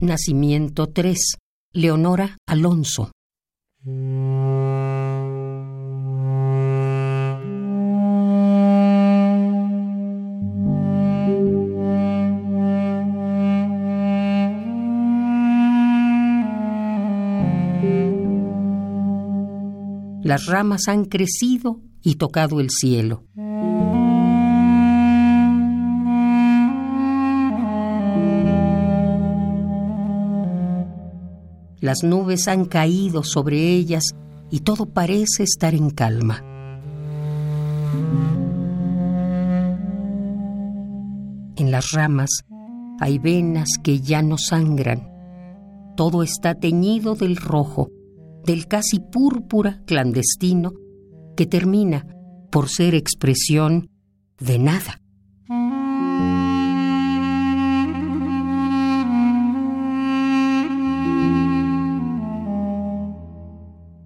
Nacimiento 3. Leonora Alonso. Las ramas han crecido y tocado el cielo. Las nubes han caído sobre ellas y todo parece estar en calma. En las ramas hay venas que ya no sangran. Todo está teñido del rojo, del casi púrpura clandestino que termina por ser expresión de nada.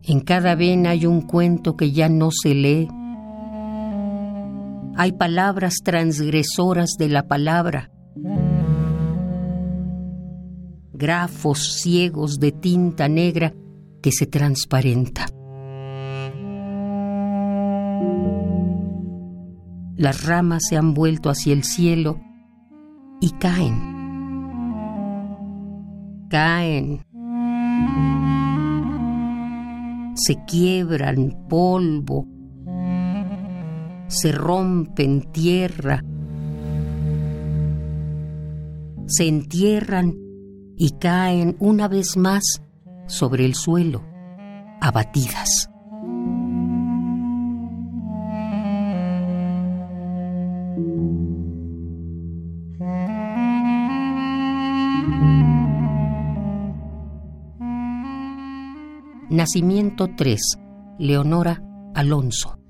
En cada vena hay un cuento que ya no se lee. Hay palabras transgresoras de la palabra. Grafos ciegos de tinta negra que se transparenta. Las ramas se han vuelto hacia el cielo y caen. Caen se quiebran polvo, se rompen tierra, se entierran y caen una vez más sobre el suelo, abatidas. Nacimiento 3. Leonora Alonso.